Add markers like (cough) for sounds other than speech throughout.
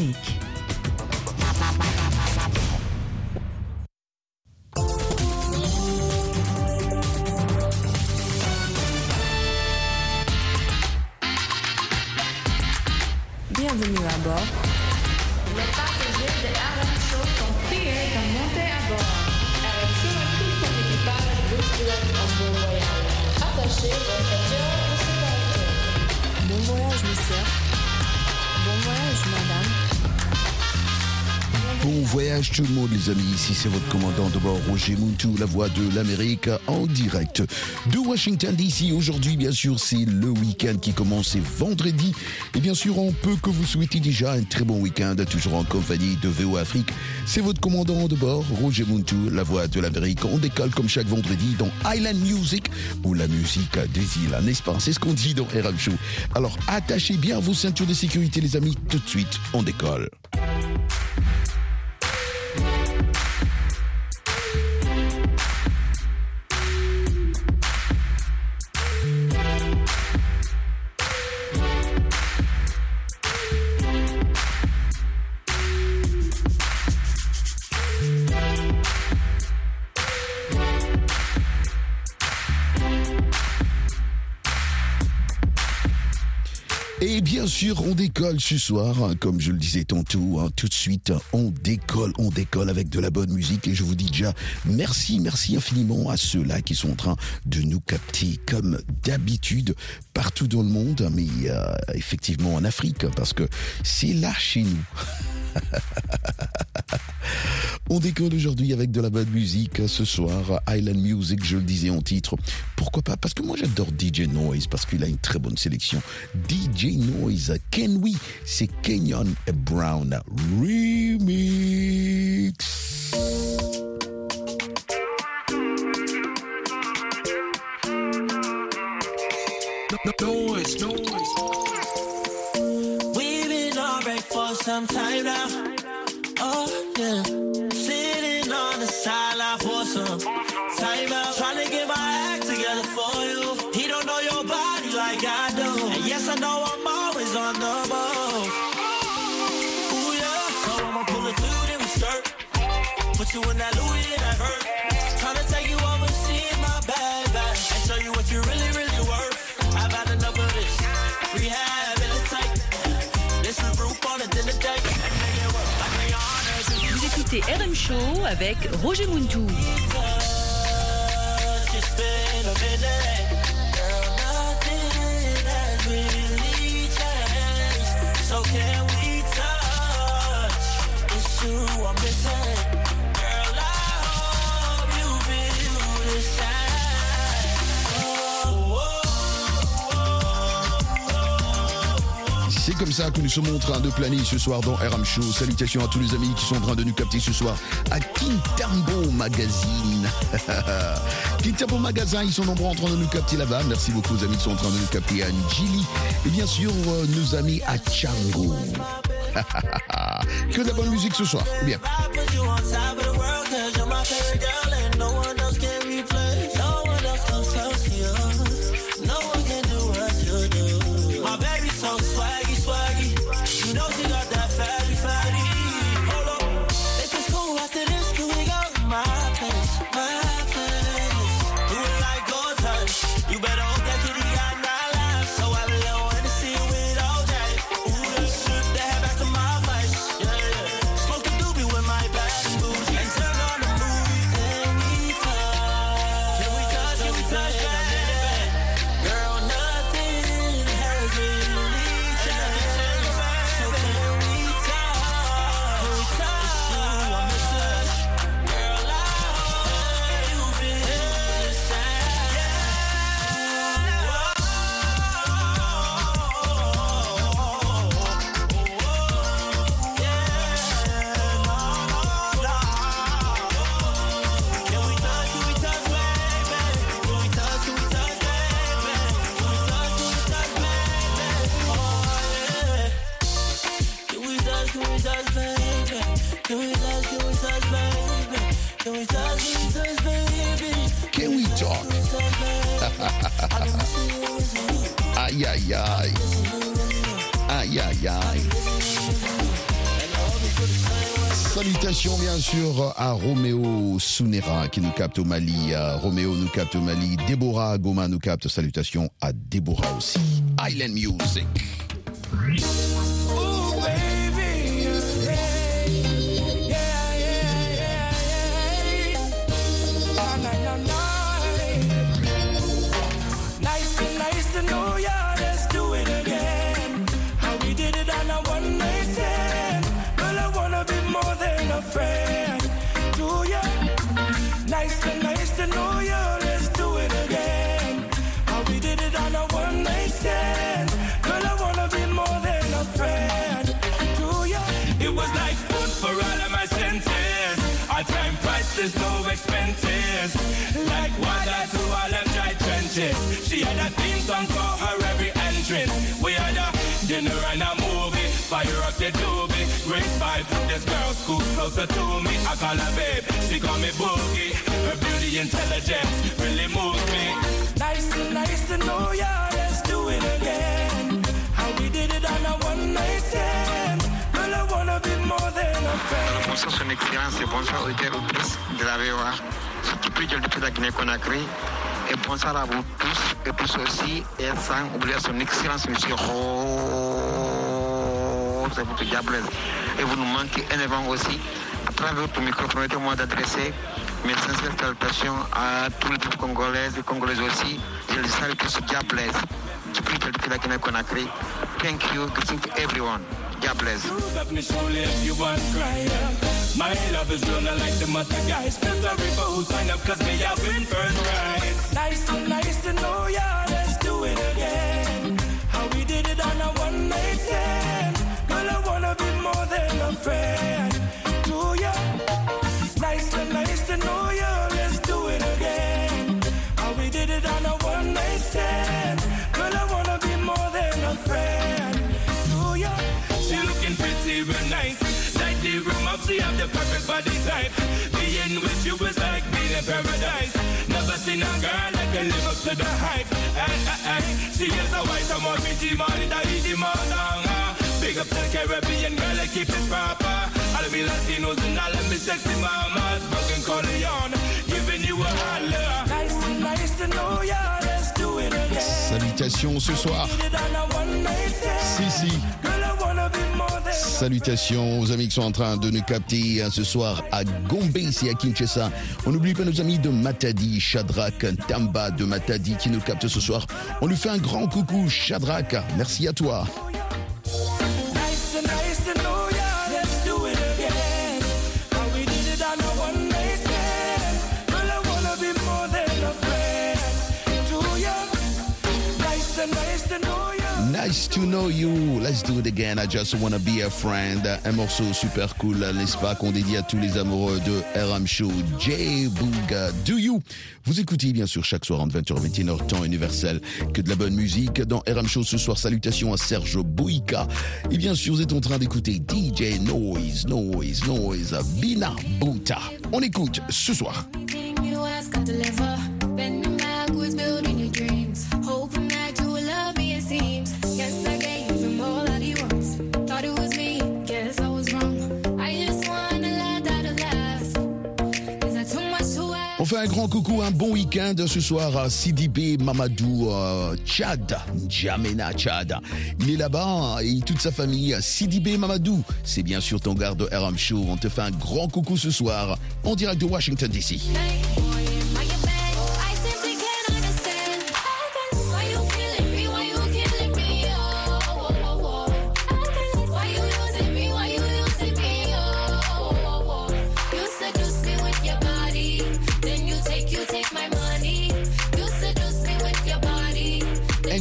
Afrique. Tout le monde les amis, ici c'est votre commandant de bord Roger Muntu, la voix de l'Amérique en direct de Washington DC. Aujourd'hui bien sûr c'est le week-end qui commence, c'est vendredi et bien sûr on peut que vous souhaitez déjà un très bon week-end, toujours en compagnie de VO Afrique. C'est votre commandant de bord Roger Muntu, la voix de l'Amérique. On décolle comme chaque vendredi dans Island Music ou la musique des îles, n'est-ce pas? C'est ce qu'on dit dans RM Show. Alors attachez bien vos ceintures de sécurité les amis, tout de suite on décolle. On décolle ce soir, hein, comme je le disais tantôt, hein, tout de suite, on décolle, on décolle avec de la bonne musique. Et je vous dis déjà merci, merci infiniment à ceux-là qui sont en train de nous capter comme d'habitude partout dans le monde, mais euh, effectivement en Afrique, parce que c'est là chez nous. (laughs) On décolle aujourd'hui avec de la bonne musique ce soir, Island Music, je le disais en titre. Pourquoi pas Parce que moi j'adore DJ Noise, parce qu'il a une très bonne sélection. DJ Noise, Ken We, c'est Kenyon Brown Remix. For some time now. Oh, yeah. Écoutez RM Show avec Roger Muntou. Comme ça que nous sommes en train de planer ce soir dans RM Show. Salutations à tous les amis qui sont en train de nous capter ce soir à Kintambo Magazine. (laughs) Kintambo Magazine, ils sont nombreux en train de nous capter là-bas. Merci beaucoup aux amis qui sont en train de nous capter à Njili. Et bien sûr, euh, nos amis à Chango. (laughs) que de la bonne musique ce soir. Bien. Sunera qui nous capte au Mali. À Roméo nous capte au Mali. Déborah Goma nous capte. Salutations à Déborah aussi. Island Music. Priceless, no expenses. Like water to all them dry trenches. She had a theme song for her every entrance. We had a dinner and a movie. Fire up the doobie. Vibe from this girl, school closer to me. I call her babe, she call me boogie. Her beauty intelligence really moves me. Nice to nice to know ya. Let's do it again. How we did it on a one night stand. Girl, I wanna be more than a friend. Bonsoir son excellence bonsoir auditeurs auditrices de la VOA. Surtout plus depuis la Guinée-Conakry. Et bonsoir à vous tous et tous aussi. Et sans oublier son excellence, monsieur Rose et votre diablesse. Et vous nous manquez énormément aussi. À travers votre micro, permettez-moi d'adresser mes sincères salutations à tous les peuples congolais et congolaises aussi. Je les salue tous diablesse. Depuis depuis la Guinée-Conakry. Thank you. Greetings to everyone. God bless. Up if you want cry. My love is like the guys. Who up, cause me I first. Nice to, nice to know ya. Let's do it again. How we did it on a one night stand. Girl, I wanna be more than a friend in paradise. Never seen a girl that can live up to the hype. Ay, ay, ay. She is a white, I'm the man. Big up the Caribbean girl, I keep it proper. All of me Latinos and all of me sexy mamas. Broken Corleone, giving you a holler. Nice to, nice to know ya. Let's do it again. Salutations ce soir. A. Si, si. Girl, I wanna be more than a Salutations aux amis qui sont en train de nous capter hein, ce soir à Gombe, ici à Kinshasa. On n'oublie pas nos amis de Matadi, Shadrach, Tamba de Matadi qui nous captent ce soir. On lui fait un grand coucou, Shadrach. Merci à toi. Nice to know you. Let's do it again. I just wanna be a friend. Un morceau super cool, n'est-ce pas, qu'on dédie à tous les amoureux de RM Show. J Booga, Do You? Vous écoutez bien sûr chaque soir entre 20h et 21h, temps universel. Que de la bonne musique. Dans RM Show ce soir, salutations à Serge Boïka. Et bien sûr, vous êtes en train d'écouter DJ Noise, Noise, Noise, Bina Buta. On écoute ce soir. Fait un grand coucou, un bon week-end ce soir à Sidibé Mamadou euh, Tchad, N'Djamena Tchad. Il est là-bas et toute sa famille. Sidibé Mamadou, c'est bien sûr ton garde de RM Show. On te fait un grand coucou ce soir en direct de Washington DC.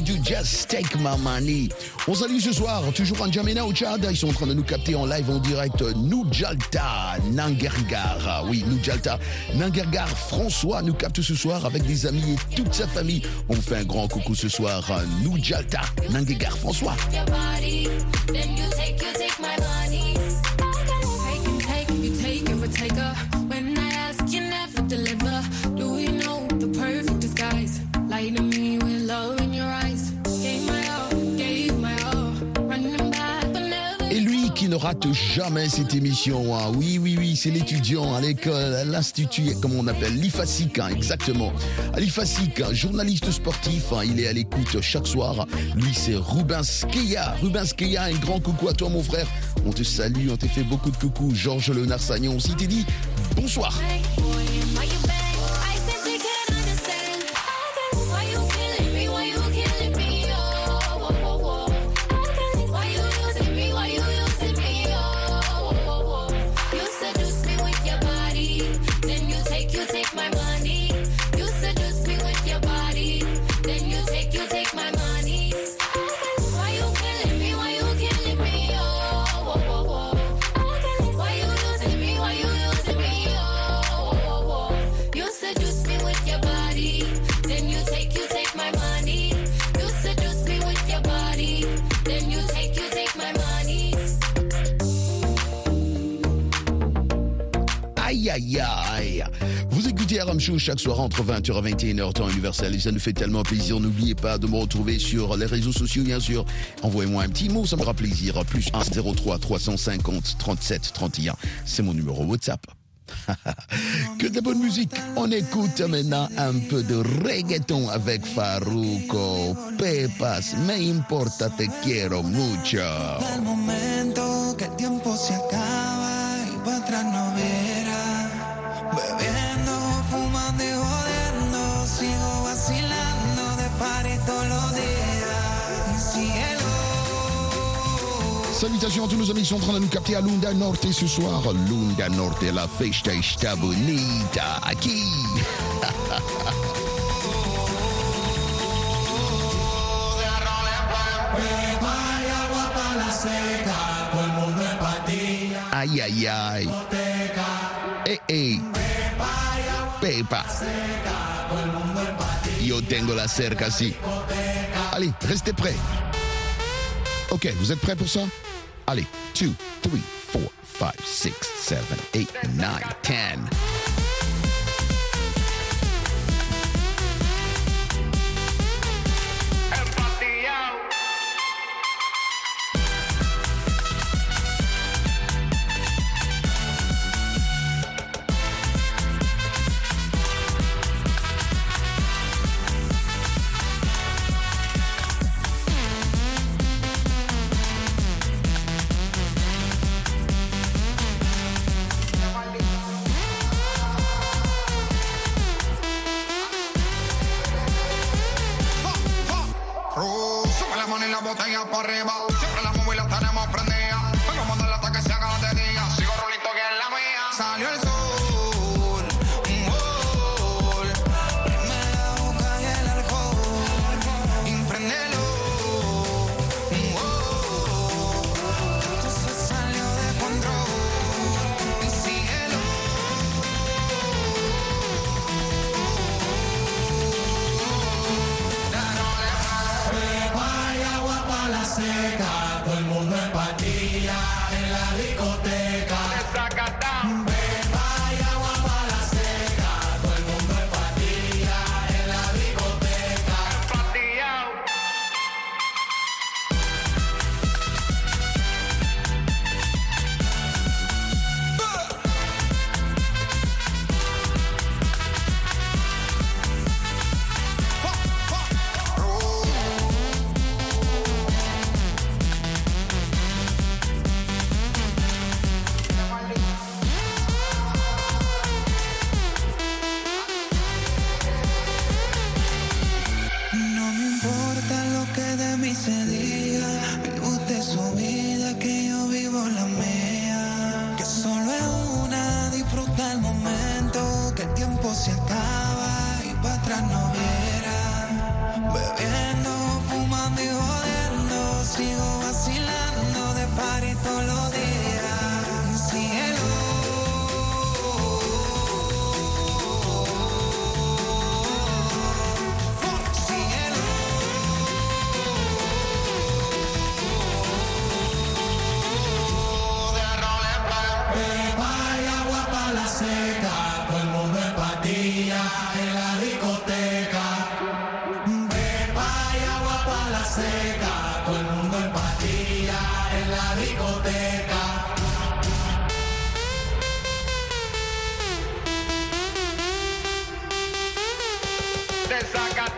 You just take my money? On salue ce soir, toujours en N'Djamena au Tchad. Ils sont en train de nous capter en live en direct. Noujalta Nangergar. Oui, Noujalta Nangergar. François nous capte ce soir avec des amis et toute sa famille. On fait un grand coucou ce soir. Noujalta Nangergar. François. Ne rate jamais cette émission. hein. Oui, oui, oui, c'est l'étudiant à l'école, à l'institut, comme on appelle, l'IFASIC, hein, exactement. L'IFASIC, journaliste sportif, hein, il est à l'écoute chaque soir. Lui, c'est Rubin Skeya. Rubin Skeya, un grand coucou à toi, mon frère. On te salue, on t'a fait beaucoup de coucou. Georges Léonard Sagnon aussi t'est dit bonsoir. Chaque soir entre 20h et 21h, temps universel. Et ça nous fait tellement plaisir. N'oubliez pas de me retrouver sur les réseaux sociaux, bien sûr. Envoyez-moi un petit mot, ça me fera plaisir. Plus 1 03 350 37 31. C'est mon numéro WhatsApp. (laughs) que de bonne musique. On écoute maintenant un peu de reggaeton avec Faruco. Pepas, me importa, te quiero mucho. Salutations à tous nos amis qui sont en train de nous capter à Lunda Norte ce soir. Lunda Norte, la festa está bonita. Aquí. Ay, ay, ay. Eh, eh. Pepa. Yo tengo la cerca, sí. Allez, restez prêts. Ok, vous êtes prêts pour ça? Ali, two, three, four, five, six, seven, eight, nine, ten. esa.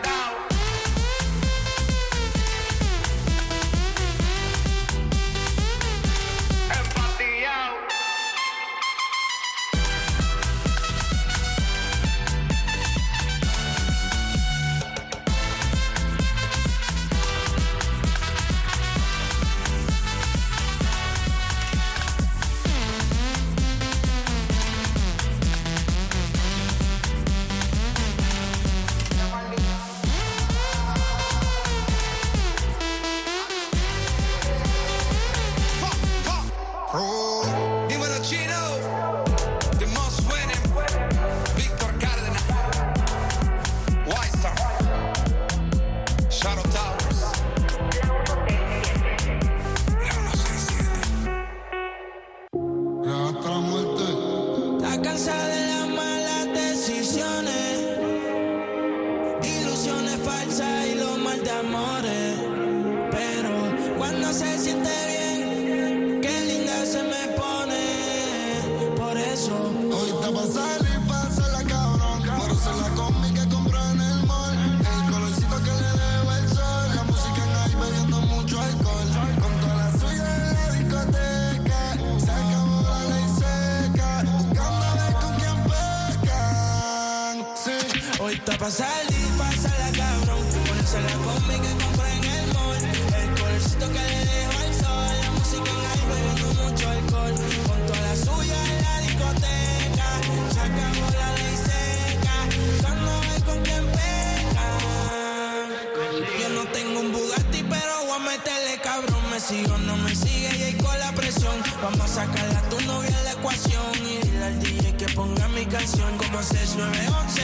sigo, no me sigue y ahí con la presión. Vamos a sacarla a tu novia la ecuación y dile al DJ que ponga mi canción como 6911.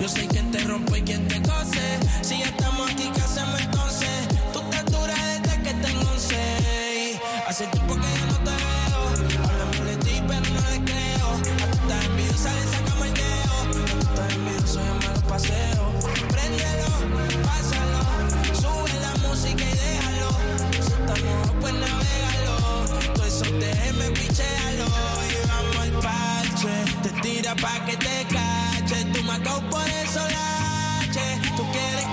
Yo sé quien te rompe y quien te cose. Si estamos aquí, ¿qué hacemos entonces? pa' que te cache. Tú me por eso lache. Tú quieres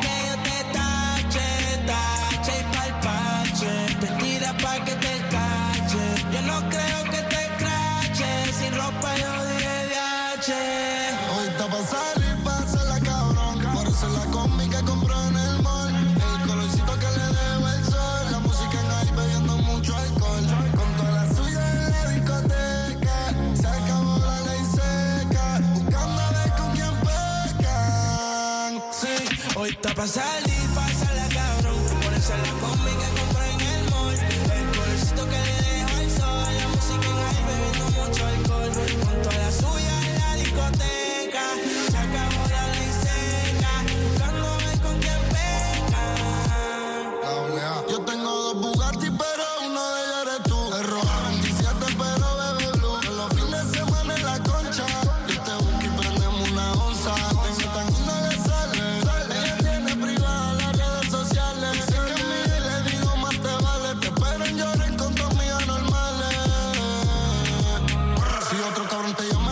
sal Don't they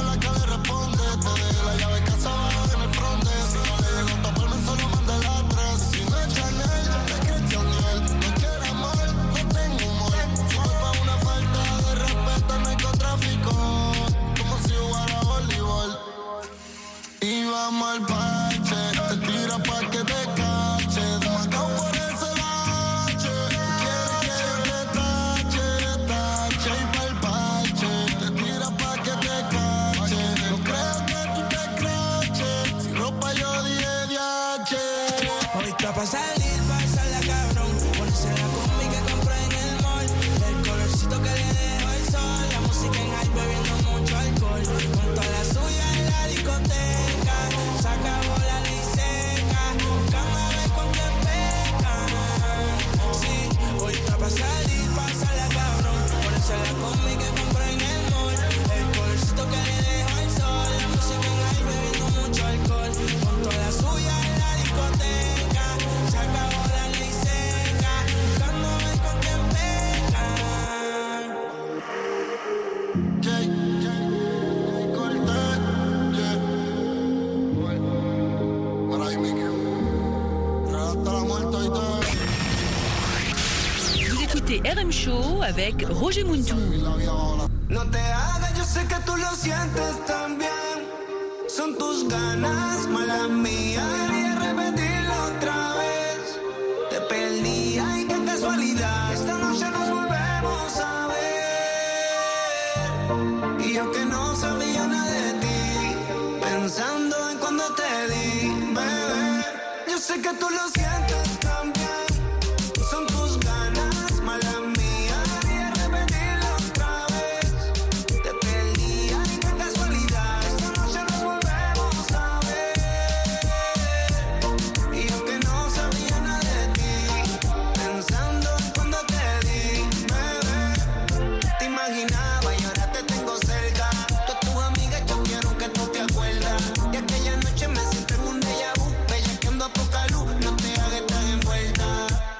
tú lo sientes también.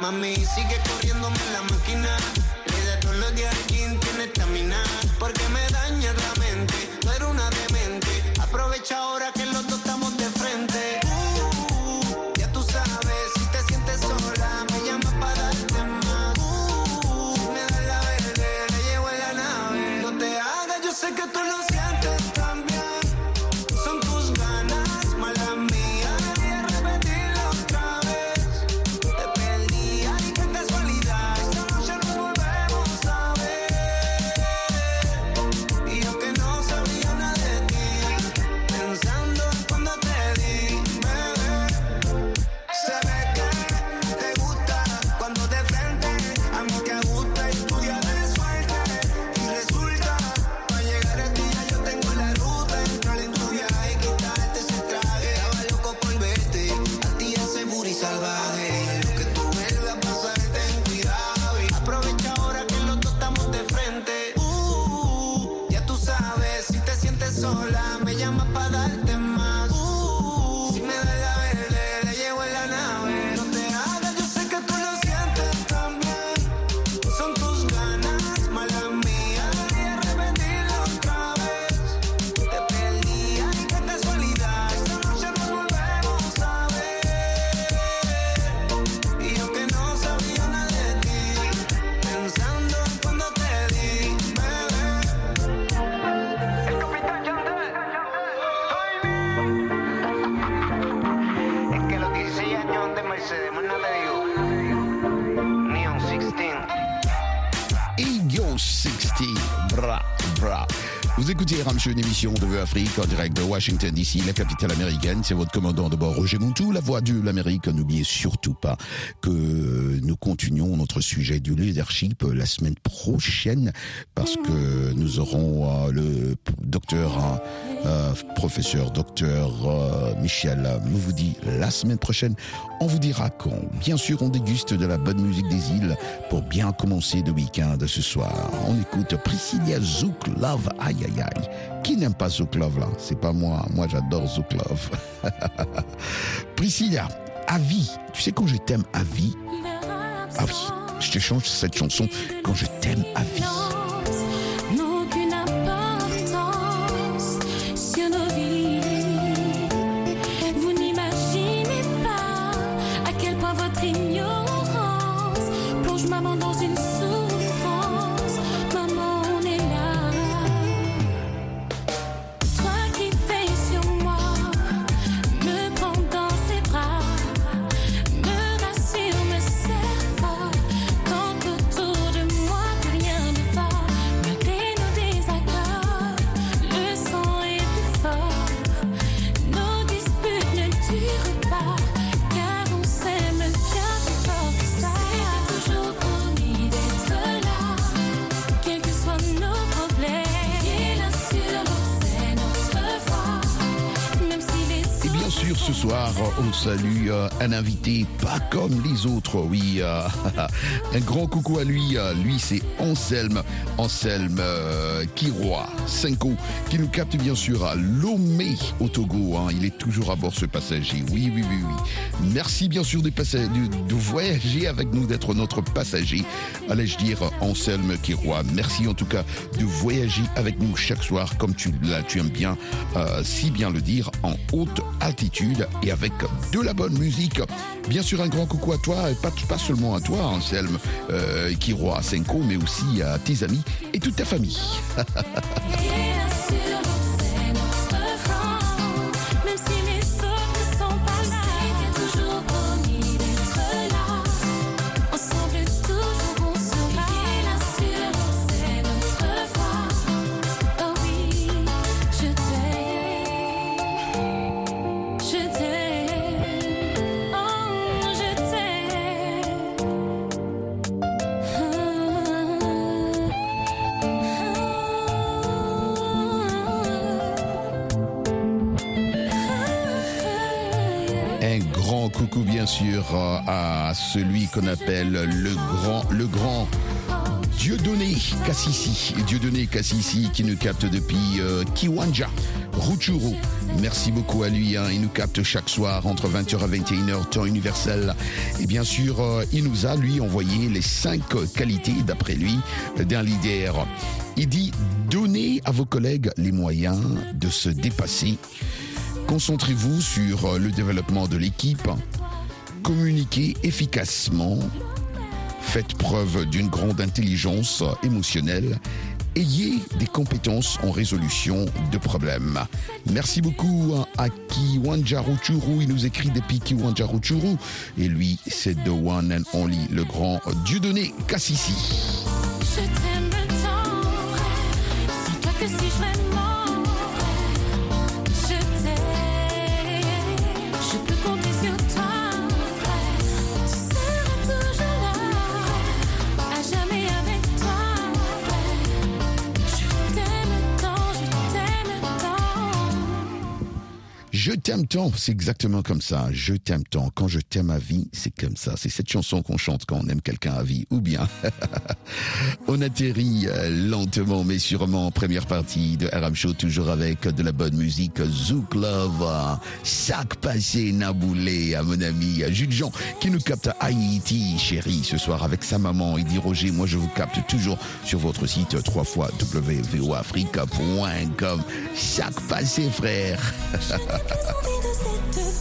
Mami, sigue corriéndome la máquina. une émission de Vue Afrique en direct de Washington DC, la capitale américaine. C'est votre commandant de bord Roger Montou, la voix de l'Amérique. N'oubliez surtout pas que nous continuons notre sujet du leadership la semaine prochaine parce que nous aurons euh, le docteur, hein, euh, professeur, docteur euh, Michel Mouvoudi la semaine prochaine. On vous dira quand. Bien sûr, on déguste de la bonne musique des îles pour bien commencer le week-end ce soir. On écoute Priscilla Zouk Love, aïe aïe aïe. Qui n'aime pas Zouklov là? C'est pas moi. Moi, j'adore Zouklov. (laughs) Priscilla, à vie. Tu sais quand je t'aime à vie Ah oui, je te change cette chanson quand je t'aime à vie. ce soir, on salue euh, un invité pas comme les autres, oui. Euh, (laughs) un grand coucou à lui. Euh, lui, c'est Anselme. Anselme Kiroa, Senko, qui nous capte bien sûr à Lomé, au Togo. Hein. Il est toujours à bord ce passager. Oui, oui, oui, oui. Merci bien sûr de, voyager avec nous, d'être notre passager. Allais-je dire Anselme Kiroa. Merci en tout cas de voyager avec nous chaque soir, comme tu, aimes bien, si bien le dire, en haute altitude et avec de la bonne musique. Bien sûr, un grand coucou à toi, et pas, seulement à toi, Anselme, euh, Kiro Asenko, mais aussi à tes amis et toute ta famille. (laughs) celui qu'on appelle le grand, le grand Dieudonné Kassisi. Dieudonné Kassisi qui nous capte depuis euh, Kiwanja, Rutshuru. Merci beaucoup à lui. hein. Il nous capte chaque soir entre 20h et 21h, temps universel. Et bien sûr, euh, il nous a, lui, envoyé les cinq qualités, d'après lui, d'un leader. Il dit, donnez à vos collègues les moyens de se dépasser. Concentrez-vous sur euh, le développement de l'équipe. Communiquez efficacement. Faites preuve d'une grande intelligence émotionnelle. Ayez des compétences en résolution de problèmes. Merci beaucoup à Kiwanjaruchuru. Il nous écrit depuis Kiwanjaruchuru. Et lui, c'est The One and Only, le grand Dieudonné Kassisi. Je t'aime tant, toi que si je t'aime tant, c'est exactement comme ça. Je t'aime tant. Quand je t'aime à vie, c'est comme ça. C'est cette chanson qu'on chante quand on aime quelqu'un à vie. Ou bien, (laughs) on atterrit euh, lentement mais sûrement en première partie de RM Show, toujours avec de la bonne musique. Zouk Love, Sac Passé Naboulé, à mon ami Jules Jean, qui nous capte à Haïti, chérie, ce soir avec sa maman. Il dit Roger, moi je vous capte toujours sur votre site 3 fois www.africa.com. Sac Passé, frère. (laughs) Envie de cette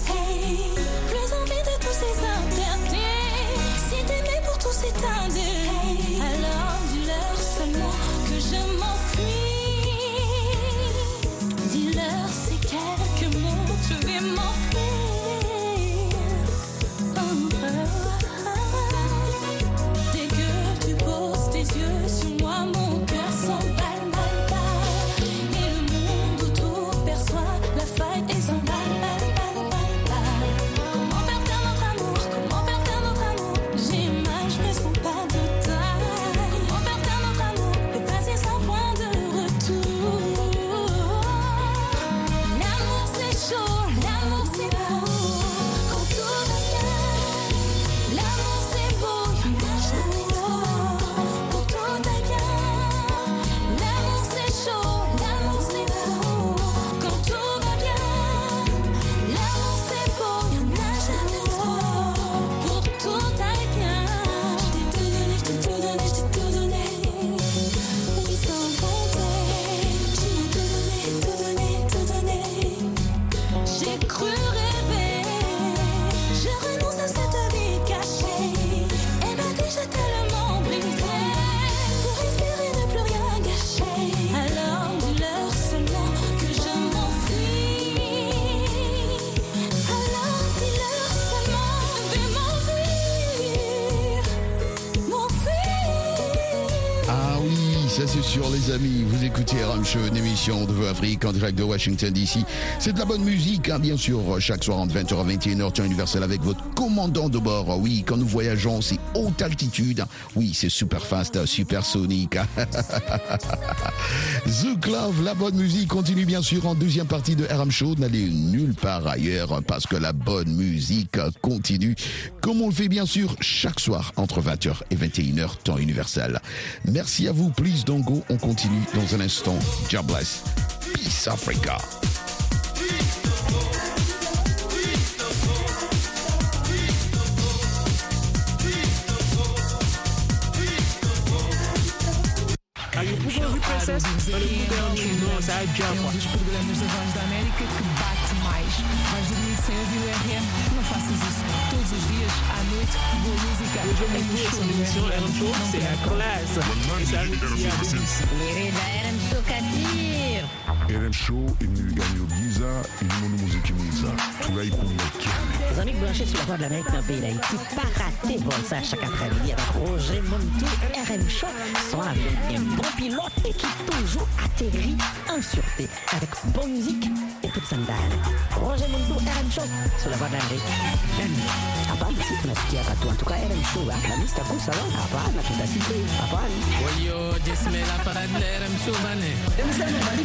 les amis, vous écoutez RM Show, une émission de Vœux Afrique en direct de Washington DC. C'est de la bonne musique, hein, bien sûr, chaque soir entre 20h à 21h, temps universel avec votre commandant de bord. Oui, quand nous voyageons, c'est haute altitude. Oui, c'est super fast, super sonique. (laughs) Zouk Love, la bonne musique continue bien sûr en deuxième partie de RM Show. N'allez nulle part ailleurs parce que la bonne musique continue comme on le fait bien sûr chaque soir entre 20h et 21h temps universel. Merci à vous, please don't go. On continue dans un instant. God bless. Peace Africa. processo para mudarmos o nosso agenda. É um dos programas da Voz da América que bate mais. Vais dormir sem ouvir o RM? Não faças isso. Todos os dias, à noite, boa música. Hoje eu tenho duas soluções, eu não é estou é a classe. Isso é muito Era um sucatinho. Érem show. RM Show imigani byiza irimo n'umuziki mwiza turayikumbukiye Les amis branchés sur la voie de l'Amérique dans le pays d'Haïti, pas rater vol ça chaque après-midi avec Roger Montou, RM Show, avec un bon pilote et qui toujours atterrit en sûreté avec bonne musique et toute sandale. Roger Montou, RM Show, sur la voie de l'Amérique. Hapana, si tunasikia tout cas RM Show, la lista kusa hapana, tutasikia hapana. Oyo, Jesmela Paradler, M. Soubane. denmisɛnninw mali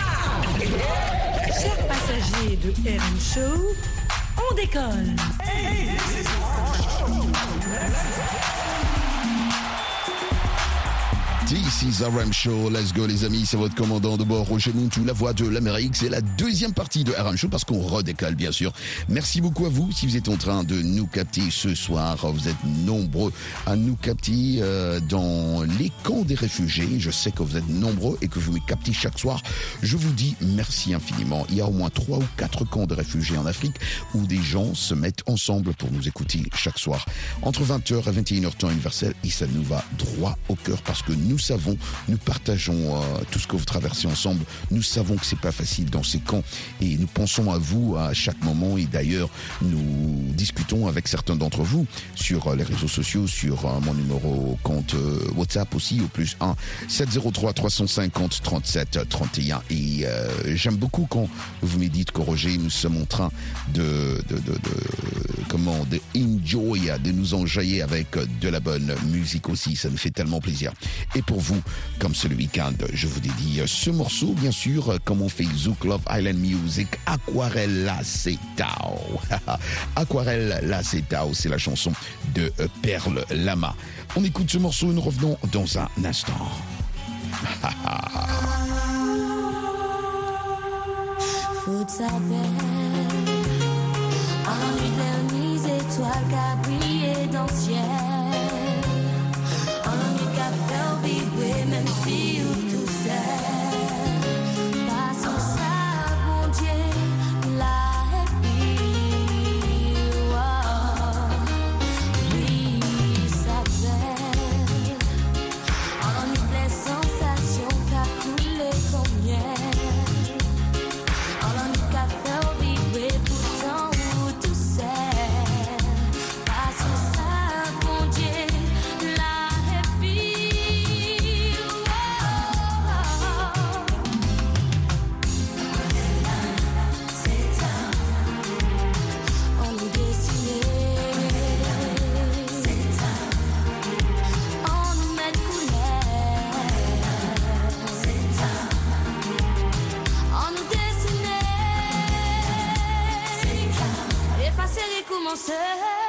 Chers passagers de RM Show, on décolle. This is RM Show. Let's go, les amis. C'est votre commandant de bord, Roger Muntou, la voix de l'Amérique. C'est la deuxième partie de RM Show parce qu'on redécale, bien sûr. Merci beaucoup à vous si vous êtes en train de nous capter ce soir. Vous êtes nombreux à nous capter euh, dans les camps des réfugiés. Je sais que vous êtes nombreux et que vous me captez chaque soir. Je vous dis merci infiniment. Il y a au moins trois ou quatre camps de réfugiés en Afrique où des gens se mettent ensemble pour nous écouter chaque soir. Entre 20h et 21h temps universel et ça nous va droit au cœur parce que nous savons, nous partageons euh, tout ce que vous traversez ensemble. Nous savons que c'est pas facile dans ces camps et nous pensons à vous à chaque moment et d'ailleurs nous discutons avec certains d'entre vous sur euh, les réseaux sociaux, sur euh, mon numéro compte euh, WhatsApp aussi au plus 1 703 350 37 31 et j'aime beaucoup quand vous me dites que Roger nous sommes en train de, de, de, de comment de enjoy, de nous enjailler avec de la bonne musique aussi. Ça nous fait tellement plaisir. Pour vous, comme le week-end, je vous dédie ce morceau, bien sûr, comme on fait Zouk Love Island Music, Aquarelle La (laughs) Tao. Aquarelle La Tao, c'est la chanson de euh, Perle Lama. On écoute ce morceau et nous revenons dans un instant. (laughs) Dans Effacer et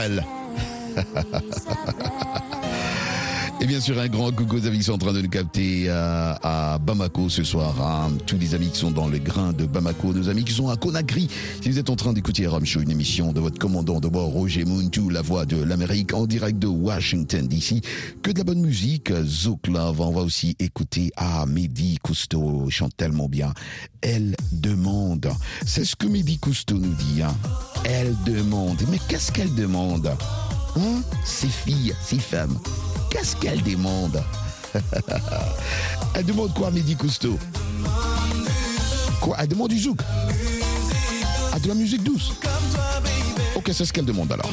Quarel. Un grand coucou aux amis qui sont en train de nous capter euh, à Bamako ce soir. hein. Tous les amis qui sont dans le grain de Bamako, nos amis qui sont à Conakry. Si vous êtes en train d'écouter Ram Show, une émission de votre commandant de bord, Roger Muntu, la voix de l'Amérique, en direct de Washington DC. Que de la bonne musique, Zouk Love. On va aussi écouter ah, Mehdi Cousteau, chante tellement bien. Elle demande. C'est ce que Mehdi Cousteau nous dit. Hein. Elle demande. Mais qu'est-ce qu'elle demande Hein? Ces filles, ces femmes, qu'est-ce qu'elles (laughs) demandent Elle demande quoi, Mehdi Cousteau? Quoi Elle demande du zouk? Ah, de la musique douce? Ok, c'est ce qu'elle demande alors.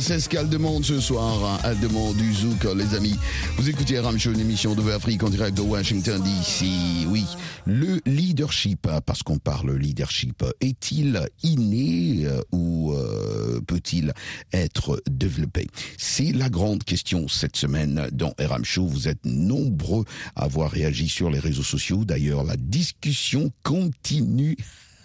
C'est ce qu'elle demande ce soir. Elle demande du zouk, les amis. Vous écoutez Ram Show, une émission de Afrique en direct de Washington DC. Oui, le leadership, parce qu'on parle leadership, est-il inné euh, ou euh, peut-il être développé? C'est la grande question cette semaine dans RM Show. Vous êtes nombreux à avoir réagi sur les réseaux sociaux. D'ailleurs, la discussion continue.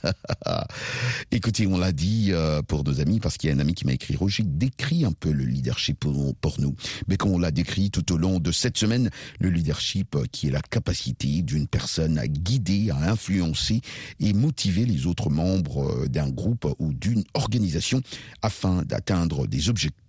(laughs) Écoutez, on l'a dit euh, pour nos amis, parce qu'il y a un ami qui m'a écrit, Roger, décrit un peu le leadership pour, pour nous. Mais quand on l'a décrit tout au long de cette semaine, le leadership euh, qui est la capacité d'une personne à guider, à influencer et motiver les autres membres euh, d'un groupe ou d'une organisation afin d'atteindre des objectifs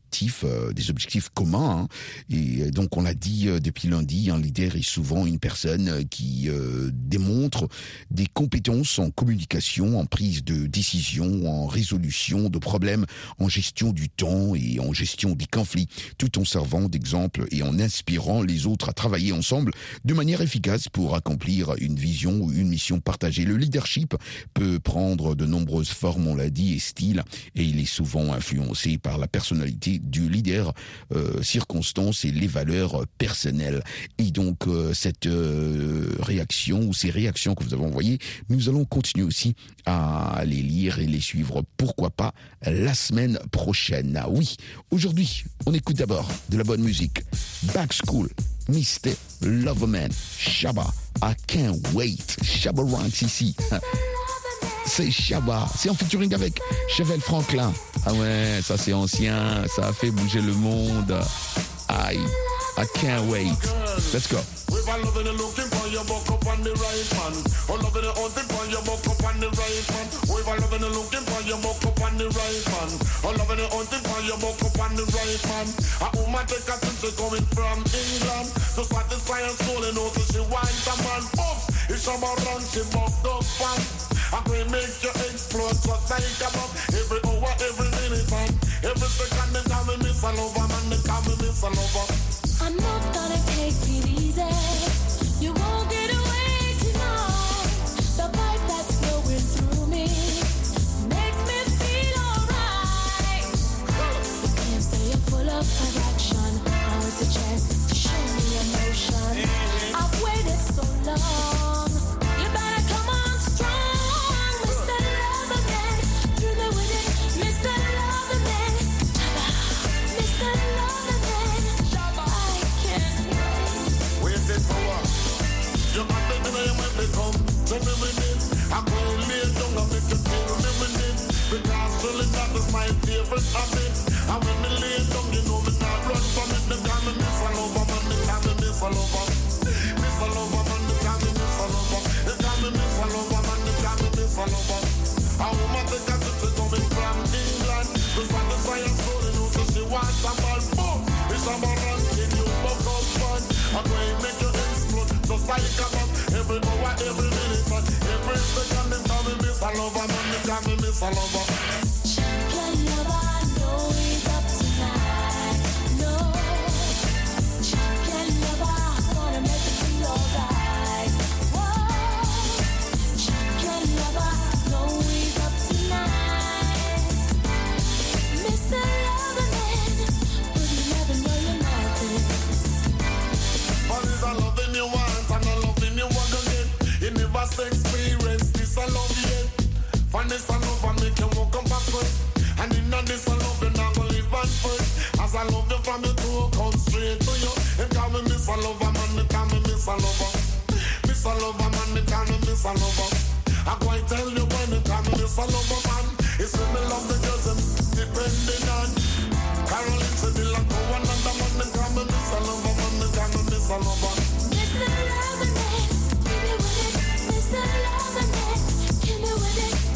euh, des objectifs communs. hein. Et euh, donc, on l'a dit euh, depuis lundi, un leader est souvent une personne qui démontre des compétences en communication, en prise de décision, en résolution de problèmes, en gestion du temps et en gestion des conflits, tout en servant d'exemple et en inspirant les autres à travailler ensemble de manière efficace pour accomplir une vision ou une mission partagée. Le leadership peut prendre de nombreuses formes, on l'a dit, et styles, et il est souvent influencé par la personnalité du leader, euh, circonstances et les valeurs personnelles. Et donc euh, cette euh, réaction ou ces réactions que vous avez envoyées, nous allons continuer aussi à les lire et les suivre. Pourquoi pas la semaine prochaine. Ah oui, aujourd'hui, on écoute d'abord de la bonne musique. Back School, Mr. Loverman, Shabba. I can't wait. Shabba Ranks ici. (laughs) c'est Shabba. C'est en featuring avec Chevelle Franklin. Ah ouais, ça c'est ancien, ça a fait bouger le monde. Aïe, I can't wait. Let's go. I can make you explode just like a bomb. Every hour, every minute. Every second, they call me a Lover, man. They call me a Lover. I'm not gonna take it easy. You won't get away tonight. The vibe that's flowing through me makes me feel alright. Can't say you're full of attraction. Now chance to show me emotion. I've waited so long. Come. Tell me with it. I'm going to lay down and make you feel me with it. Because really that is my favorite habit. And when me lay down, you know me not run from it. They call me Miss a Lover, man. They call me Miss a Lover. Miss a Lover, man. They call me Miss a Lover. They call me Miss a Lover, man. They call me Miss a Lover. A woman take a trip, she coming from England. To satisfy her soul, you know, so she wants a man. Boom! It's a man in you, buck up fun. I'm going to make you explode, just like a bomb. Every hour, every minute, man. Every second, they call me Miss Lover, man. They call me Miss Lover. Champion lover, know he's up tonight. No, champion lover, gonna make feel alright. Champion lover, As I love you from your toe, come straight to you. They call me Miss a Lover, man, they call me Miss a Lover. Miss a Lover, man, they call me Miss a Lover. I and tell you when they call me Miss a Lover, man. It's when me love the girls them depending on. Caroline said they like go another man, they call me Miss a Lover, man, they call me Miss a Lover. Mr. Loverman, give me with it. Mr. Loverman, give me with it.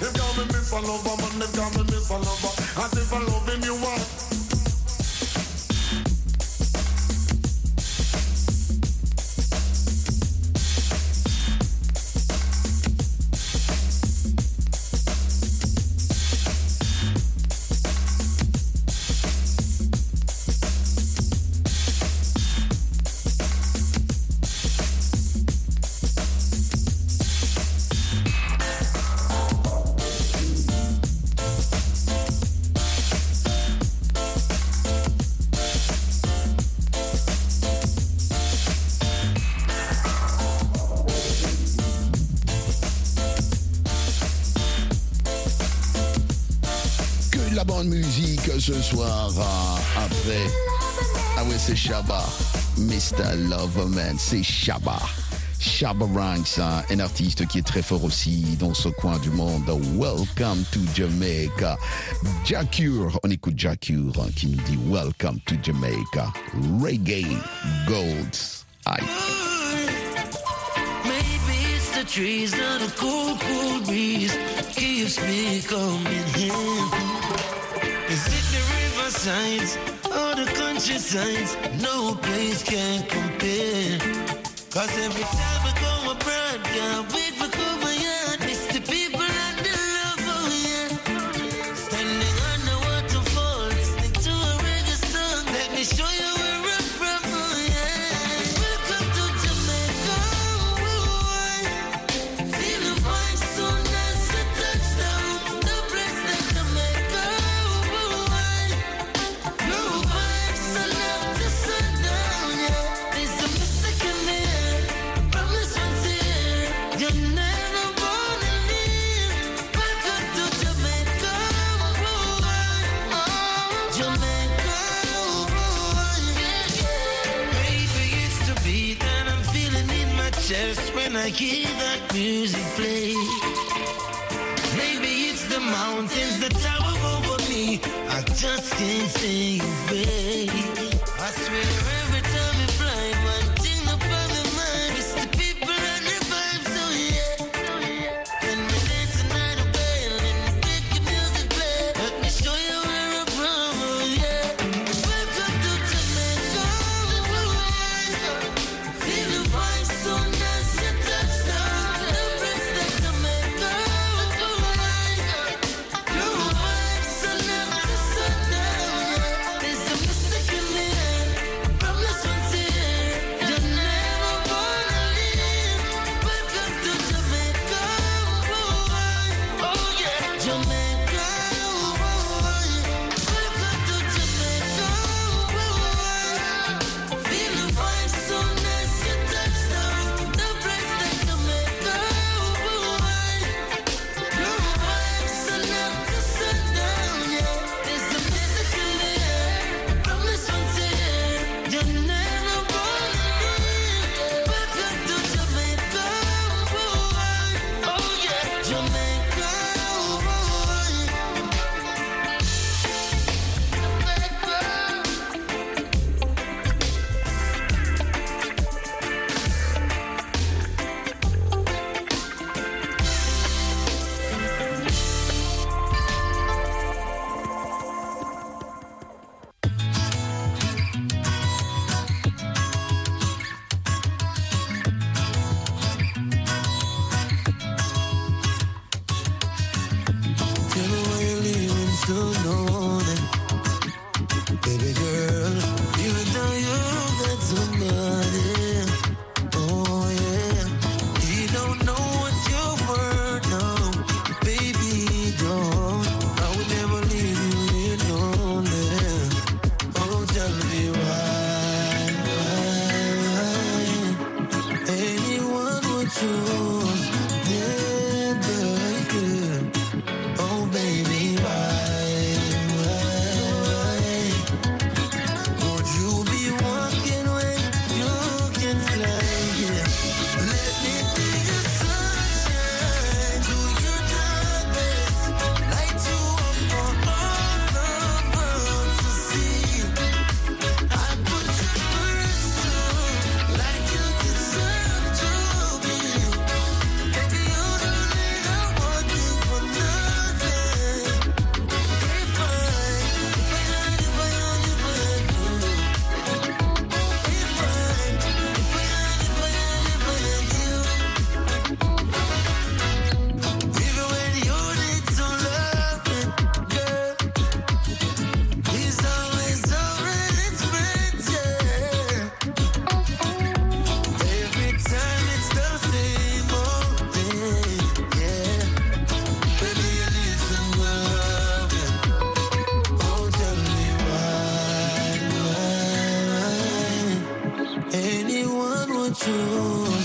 Them call me Miss a Lover, man. Them call me Miss a Lover. As if I'm loving Mr. Loverman, c'est Shabba. Shabba Ranks, hein, un artiste qui est très fort aussi dans ce coin du monde. Welcome to Jamaica. Jacure, on écoute Jacure hein, qui nous dit Welcome to Jamaica. Reggae the trees cool, cool breeze. Is it the the countrysides, no place can compare. Cause every time I go abroad, yeah. we I hear that music play. Maybe it's the mountains that tower over me. I just can't stay you.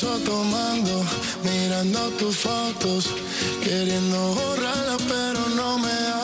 Tomando, mirando tus fotos, queriendo borrarlas, pero no me da.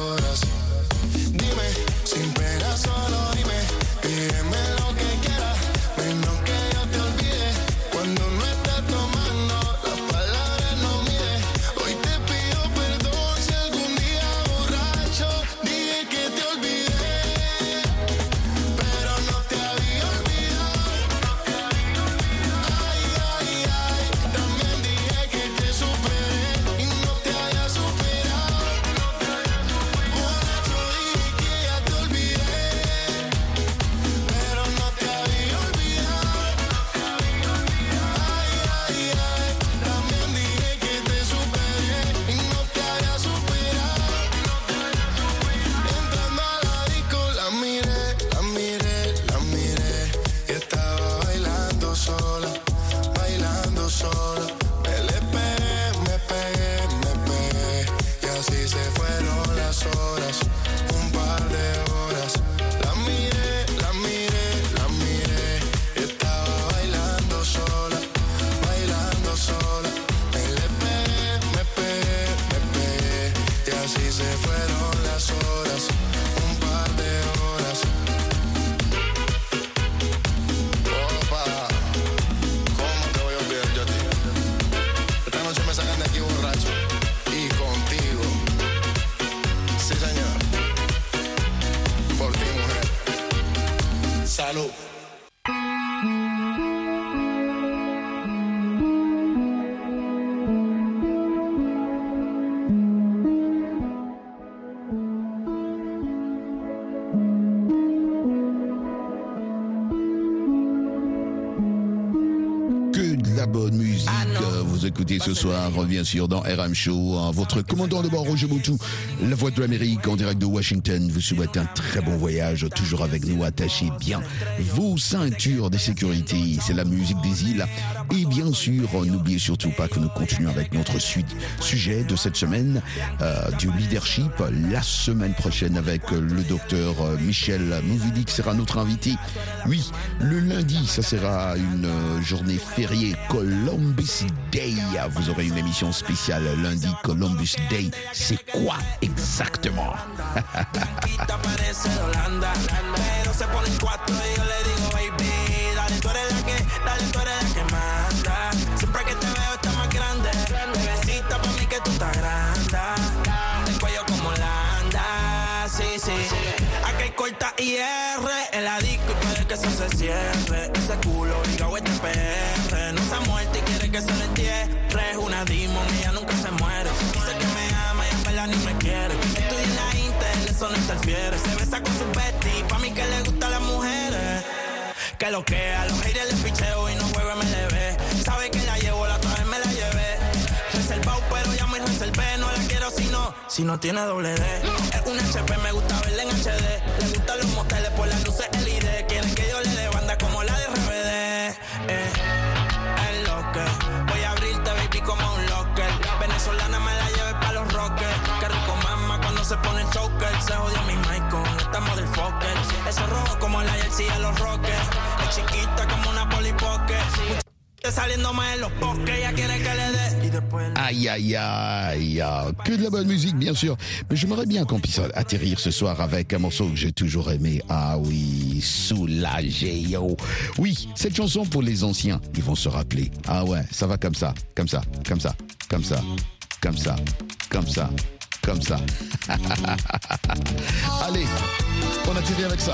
Ce soir, bien sûr, dans RM Show. Votre commandant de bord, Roger Moutou, la voix de l'Amérique en direct de Washington, vous souhaite un très bon voyage. Toujours avec nous, attachez bien vos ceintures de sécurité. C'est la musique des îles. Et bien sûr, n'oubliez surtout pas que nous continuons avec notre suite, sujet de cette semaine, euh, du leadership. La semaine prochaine avec le docteur euh, Michel Mouvidy qui sera notre invité. Oui, le lundi, ça sera une euh, journée fériée Columbus Day. Vous aurez une émission spéciale lundi Columbus Day. C'est quoi exactement? (laughs) eso se cierre. Ese culo obligado este PR. No se ha y quiere que se le entierre. Es una demon, nunca se muere. Dice que me ama y en verdad ni me quiere. Estoy en la Intel, eso no interfiere. Se besa con su bestie, pa' mí que le gustan las mujeres. Que lo que a los haters les picheo y no juego MLB. Sabe que la llevo, la otra vez me la llevé. Reservado, pero ya me reservé. No la quiero si no, si no tiene doble D. Es un HP, me gusta verla en HD. Le gustan los moteles por las luces LED. Quieren que yo le dé banda como la de RBD. Eh, es lo que voy a abrirte, baby, como un locker. Venezolana me la lleve pa' los rockers. Que rico mama cuando se pone el choker. Se jodió mi mic con este motherfucker. Eso rojo como la jersey de los Rockets. Es chiquita como una polipoque. Después Aïe, aïe, aïe. Que de la bonne musique, bien sûr. Mais j'aimerais bien qu'on puisse atterrir ce soir avec un morceau que j'ai toujours aimé. Ah oui, soulagé, yo. Oui, cette chanson pour les anciens, ils vont se rappeler. Ah ouais, ça va comme ça, comme ça, comme ça, comme ça, comme ça, comme ça, comme ça. (laughs) Allez, on atterrit avec ça.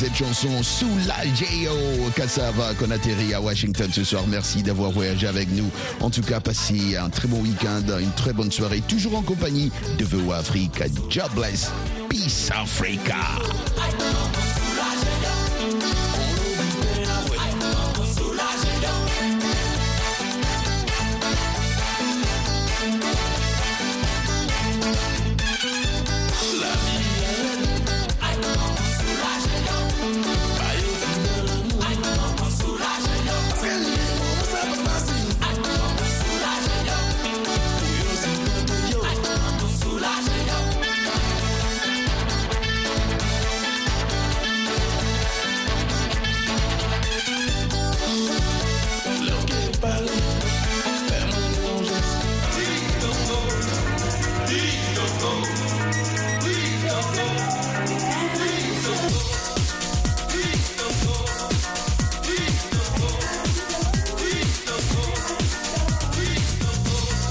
Cette chanson Soulageo Cassava qu'on atterrit à Washington ce soir. Merci d'avoir voyagé avec nous. En tout cas, passez un très bon week-end, une très bonne soirée, toujours en compagnie de VOA Africa. Jobless. Peace Africa.